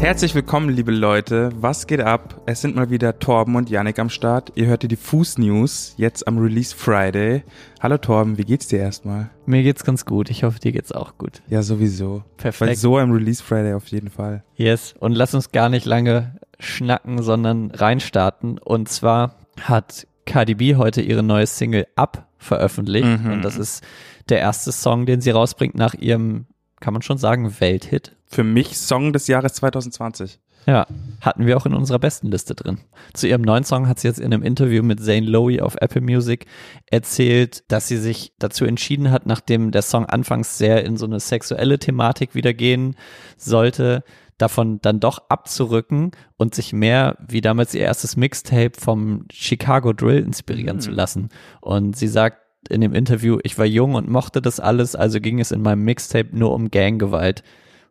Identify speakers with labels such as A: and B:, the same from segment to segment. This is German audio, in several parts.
A: Herzlich willkommen, liebe Leute. Was geht ab? Es sind mal wieder Torben und Yannick am Start. Ihr hört die Fuß News jetzt am Release Friday. Hallo Torben, wie geht's dir erstmal?
B: Mir geht's ganz gut. Ich hoffe, dir geht's auch gut.
A: Ja, sowieso.
B: Perfekt.
A: Weil so am Release Friday auf jeden Fall.
B: Yes. Und lass uns gar nicht lange schnacken, sondern reinstarten. Und zwar hat Cardi B heute ihre neue Single Up veröffentlicht.
A: Mhm.
B: Und das ist der erste Song, den sie rausbringt nach ihrem, kann man schon sagen, Welthit.
A: Für mich Song des Jahres 2020.
B: Ja, hatten wir auch in unserer besten Liste drin. Zu ihrem neuen Song hat sie jetzt in einem Interview mit Zane Lowe auf Apple Music erzählt, dass sie sich dazu entschieden hat, nachdem der Song anfangs sehr in so eine sexuelle Thematik wieder gehen sollte, davon dann doch abzurücken und sich mehr wie damals ihr erstes Mixtape vom Chicago Drill inspirieren
A: Mhm.
B: zu lassen. Und sie sagt in dem Interview, ich war jung und mochte das alles, also ging es in meinem Mixtape nur um Ganggewalt.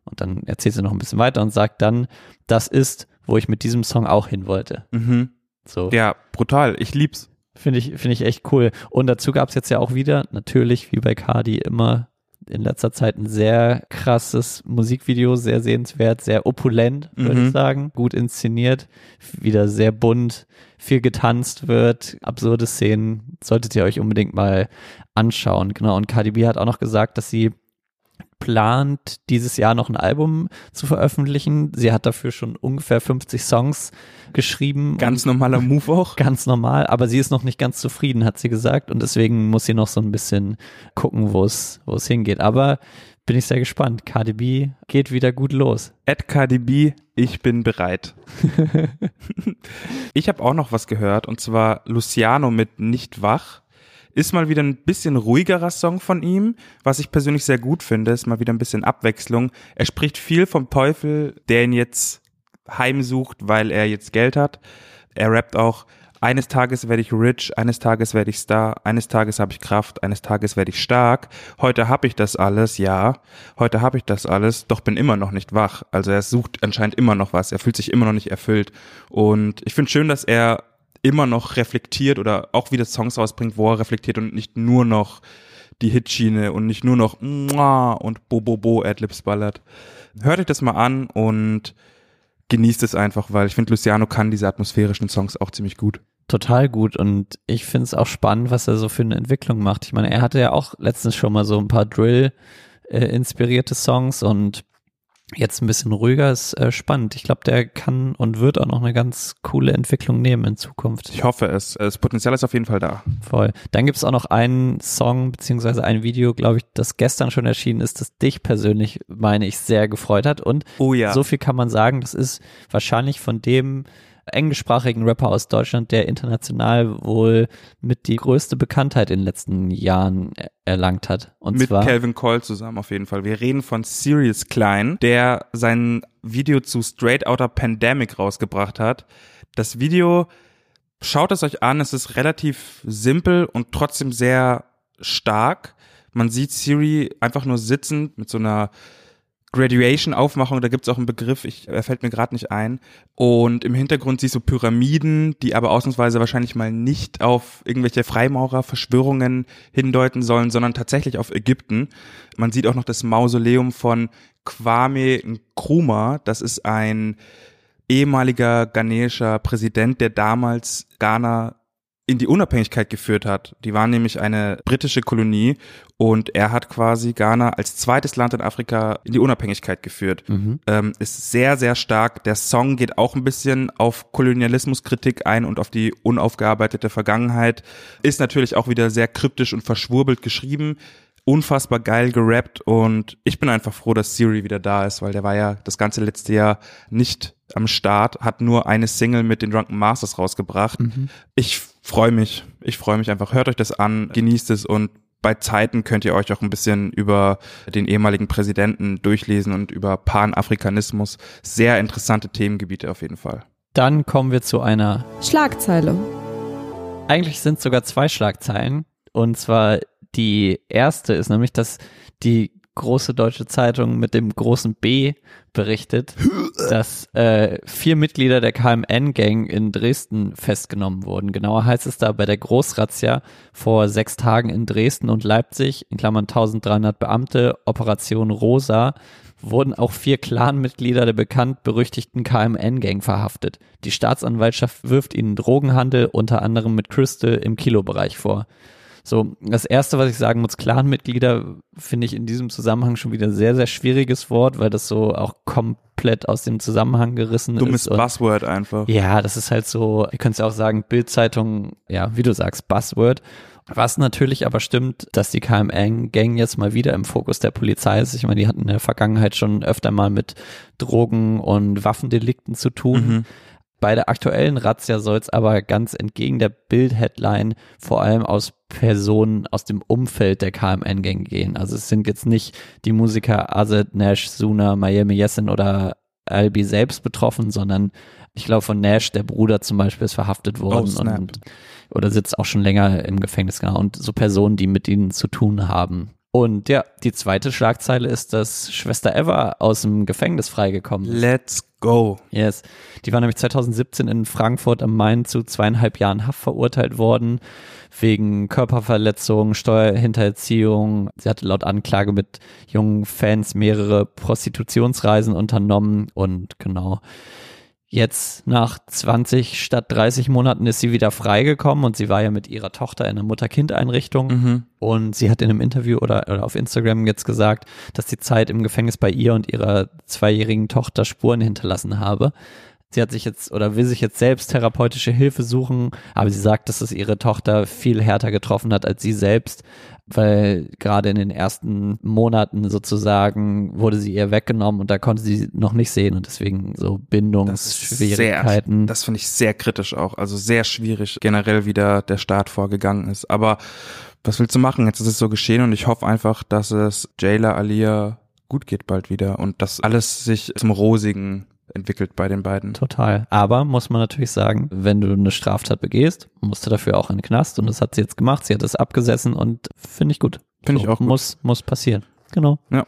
B: Und dann erzählt sie noch ein bisschen weiter und sagt dann, das ist, wo ich mit diesem Song auch hin wollte.
A: Mhm.
B: So.
A: Ja, brutal. Ich lieb's.
B: Finde ich, finde ich echt cool. Und dazu gab es jetzt ja auch wieder, natürlich wie bei Cardi immer in letzter Zeit ein sehr krasses Musikvideo, sehr sehenswert, sehr opulent, würde
A: Mhm.
B: ich sagen. Gut inszeniert, wieder sehr bunt, viel getanzt wird, absurde Szenen. Solltet ihr euch unbedingt mal anschauen. Genau. Und Cardi B hat auch noch gesagt, dass sie plant, dieses Jahr noch ein Album zu veröffentlichen. Sie hat dafür schon ungefähr 50 Songs geschrieben.
A: Ganz normaler Move auch.
B: ganz normal, aber sie ist noch nicht ganz zufrieden, hat sie gesagt. Und deswegen muss sie noch so ein bisschen gucken, wo es, hingeht. Aber bin ich sehr gespannt. Cardi B geht wieder gut los.
A: At KDB, ich bin bereit. ich habe auch noch was gehört und zwar Luciano mit Nicht wach. Ist mal wieder ein bisschen ruhigerer Song von ihm, was ich persönlich sehr gut finde. Ist mal wieder ein bisschen Abwechslung. Er spricht viel vom Teufel, der ihn jetzt heimsucht, weil er jetzt Geld hat. Er rappt auch, eines Tages werde ich rich, eines Tages werde ich Star, eines Tages habe ich Kraft, eines Tages werde ich stark. Heute habe ich das alles, ja. Heute habe ich das alles, doch bin immer noch nicht wach. Also er sucht anscheinend immer noch was. Er fühlt sich immer noch nicht erfüllt. Und ich finde schön, dass er immer noch reflektiert oder auch wieder Songs rausbringt, wo er reflektiert und nicht nur noch die Hitschiene und nicht nur noch Mua und Bo Bo Bo Adlibs ballert. Hört euch das mal an und genießt es einfach, weil ich finde, Luciano kann diese atmosphärischen Songs auch ziemlich gut.
B: Total gut und ich finde es auch spannend, was er so für eine Entwicklung macht. Ich meine, er hatte ja auch letztens schon mal so ein paar Drill-inspirierte Songs und jetzt ein bisschen ruhiger ist äh, spannend. Ich glaube, der kann und wird auch noch eine ganz coole Entwicklung nehmen in Zukunft.
A: Ich hoffe es. Das Potenzial ist auf jeden Fall da.
B: Voll. Dann gibt's auch noch einen Song beziehungsweise ein Video, glaube ich, das gestern schon erschienen ist, das dich persönlich, meine ich, sehr gefreut hat. Und
A: Oh ja.
B: so viel kann man sagen, das ist wahrscheinlich von dem englischsprachigen Rapper aus Deutschland, der international wohl mit die größte Bekanntheit in den letzten Jahren er- erlangt hat. Und
A: mit
B: zwar
A: Calvin Cole zusammen auf jeden Fall. Wir reden von Sirius Klein, der sein Video zu Straight Outta Pandemic rausgebracht hat. Das Video, schaut es euch an, es ist relativ simpel und trotzdem sehr stark. Man sieht Siri einfach nur sitzend mit so einer Graduation-Aufmachung, da gibt's auch einen Begriff, ich, er fällt mir gerade nicht ein. Und im Hintergrund siehst du Pyramiden, die aber ausnahmsweise wahrscheinlich mal nicht auf irgendwelche Freimaurer-Verschwörungen hindeuten sollen, sondern tatsächlich auf Ägypten. Man sieht auch noch das Mausoleum von Kwame Nkrumah. Das ist ein ehemaliger ghanesischer Präsident, der damals Ghana in die Unabhängigkeit geführt hat. Die waren nämlich eine britische Kolonie und er hat quasi Ghana als zweites Land in Afrika in die Unabhängigkeit geführt. Ähm, ist sehr, sehr stark. Der Song geht auch ein bisschen auf Kolonialismuskritik ein und auf die unaufgearbeitete Vergangenheit. Ist natürlich auch wieder sehr kryptisch und verschwurbelt geschrieben. Unfassbar geil gerappt und ich bin einfach froh, dass Siri wieder da ist, weil der war ja das ganze letzte Jahr nicht am Start, hat nur eine Single mit den Drunken Masters rausgebracht. Ich freue mich, ich freue mich einfach. Hört euch das an, genießt es und bei Zeiten könnt ihr euch auch ein bisschen über den ehemaligen Präsidenten durchlesen und über Panafrikanismus. Sehr interessante Themengebiete auf jeden Fall.
B: dann kommen wir zu einer
C: Schlagzeile.
B: Eigentlich sind sogar zwei Schlagzeilen. Und zwar die erste ist nämlich, dass die große deutsche Zeitung mit dem großen B berichtet, dass äh, vier Mitglieder der KMN-Gang in Dresden festgenommen wurden. Genauer heißt es da bei der Großrazzia vor sechs Tagen in Dresden und Leipzig, in Klammern 1300 Beamte, Operation Rosa, wurden auch vier Clanmitglieder der bekannt berüchtigten KMN-Gang verhaftet. Die Staatsanwaltschaft wirft ihnen Drogenhandel unter anderem mit Crystal im Kilobereich vor. So, das erste, was ich sagen muss, Clanmitglieder finde ich in diesem Zusammenhang schon wieder sehr, sehr schwieriges Wort, weil das so auch komplett aus dem Zusammenhang gerissen
A: Dummes
B: ist. und-
A: Buzzword einfach.
B: ja, das ist halt so, ihr könnt ja auch sagen, Bildzeitung, ja, wie du sagst, Buzzword. Was natürlich aber stimmt, dass die KMN-Gang jetzt mal wieder im Fokus der Polizei ist. Ich meine, die hatten in der Vergangenheit schon öfter mal mit Drogen- und Waffendelikten zu tun.
A: Mhm.
B: Bei der aktuellen Razzia soll es aber ganz entgegen der Bild-Headline vor allem aus Personen aus dem Umfeld der KMN-Gang gehen. Also es sind jetzt nicht die Musiker Azad, Nash, Suna, Miami Yassin oder Albi selbst betroffen, sondern ich glaube von Nash, der Bruder zum Beispiel, ist verhaftet worden
A: Oh,
B: und oder sitzt auch schon länger im Gefängnis, genau. Und so Personen, die mit ihnen zu tun haben. Und ja, die zweite Schlagzeile ist, dass Schwester Eva aus dem Gefängnis freigekommen ist.
A: Let's go.
B: Yes. Die war nämlich 2017 in Frankfurt am Main zu zweieinhalb Jahren Haft verurteilt worden. Wegen Körperverletzung, Steuerhinterziehung. Sie hatte laut Anklage mit jungen Fans mehrere Prostitutionsreisen unternommen und genau. Jetzt nach 20 statt 30 Monaten ist sie wieder freigekommen und sie war ja mit ihrer Tochter in einer Mutter-Kind-Einrichtung.
A: Mhm.
B: Und sie hat in einem Interview oder, oder auf Instagram jetzt gesagt, dass die Zeit im Gefängnis bei ihr und ihrer zweijährigen Tochter Spuren hinterlassen habe. Sie hat sich jetzt oder will sich jetzt selbst therapeutische Hilfe suchen, aber sie sagt, dass es ihre Tochter viel härter getroffen hat als sie selbst, weil gerade in den ersten Monaten sozusagen wurde sie ihr weggenommen und da konnte sie noch nicht sehen und deswegen so
A: Das
B: Bindungsschwierigkeiten.
A: das finde ich sehr kritisch auch. Also sehr schwierig generell, wie da der Staat vorgegangen ist. Aber was willst du machen? Jetzt ist es so geschehen und ich hoffe einfach, dass es Jayla Alia gut geht bald wieder und dass alles sich zum Rosigen entwickelt bei den beiden.
B: Total. Aber muss man natürlich sagen, wenn du eine Straftat begehst, musst du dafür auch in den Knast und das hat sie jetzt gemacht. Sie hat es abgesessen und finde ich gut.
A: Finde ich auch gut.
B: Muss, muss passieren. Genau.
A: Ja.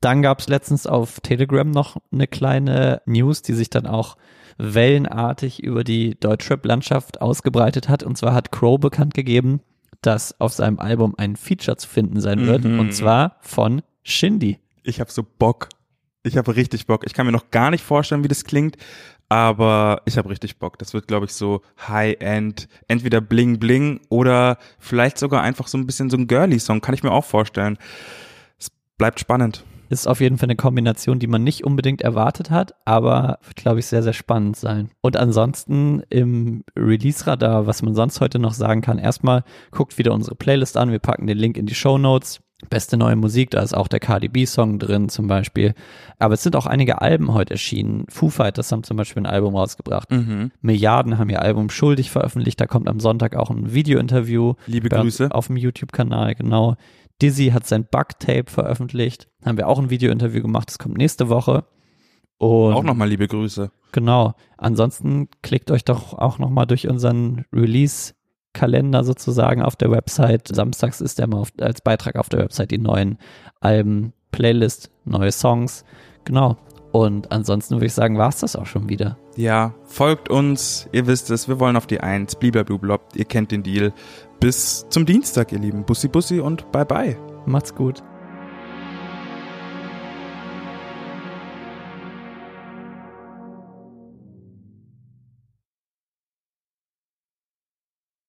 B: Dann gab es letztens auf Telegram noch eine kleine News, die sich dann auch wellenartig über die Deutschrap-Landschaft ausgebreitet hat. Und zwar hat Crow bekannt gegeben, dass auf seinem Album ein Feature zu finden sein wird.
A: Mhm.
B: Und zwar von Shindy.
A: Ich habe so Bock. Ich habe richtig Bock. Ich kann mir noch gar nicht vorstellen, wie das klingt, aber ich habe richtig Bock. Das wird, glaube ich, so High-End, entweder Bling Bling oder vielleicht sogar einfach so ein bisschen so ein Girly-Song. Kann ich mir auch vorstellen. Es bleibt spannend.
B: Ist auf jeden Fall eine Kombination, die man nicht unbedingt erwartet hat, aber wird, glaube ich, sehr, sehr spannend sein. Und ansonsten im Release-Radar, was man sonst heute noch sagen kann, erstmal guckt wieder unsere Playlist an. Wir packen den Link in die Show Notes. Beste neue Musik, da ist auch der Cardi B-Song drin zum Beispiel. Aber es sind auch einige Alben heute erschienen. Foo Fighters haben zum Beispiel ein Album rausgebracht.
A: Mhm.
B: Milliarden haben ihr Album Schuldig veröffentlicht. Da kommt am Sonntag auch ein Video-Interview.
A: Liebe Grüße.
B: Auf dem YouTube-Kanal, genau. Dizzy hat sein Bug-Tape veröffentlicht. Haben wir auch ein Video-Interview gemacht. Das kommt nächste Woche. Und
A: Auch nochmal liebe Grüße.
B: Genau. Ansonsten klickt euch doch auch nochmal durch unseren Release-Kalender sozusagen auf der Website. Samstags ist der mal auf, als Beitrag auf der Website die neuen Alben, Playlist, neue Songs. Genau. Und ansonsten würde ich sagen, war es das auch schon wieder.
A: Ja, folgt uns. Ihr wisst es, wir wollen auf die Eins. Bliblablublob. Ihr kennt den Deal. Bis zum Dienstag, ihr Lieben. Bussi Bussi und bye bye.
B: Macht's gut.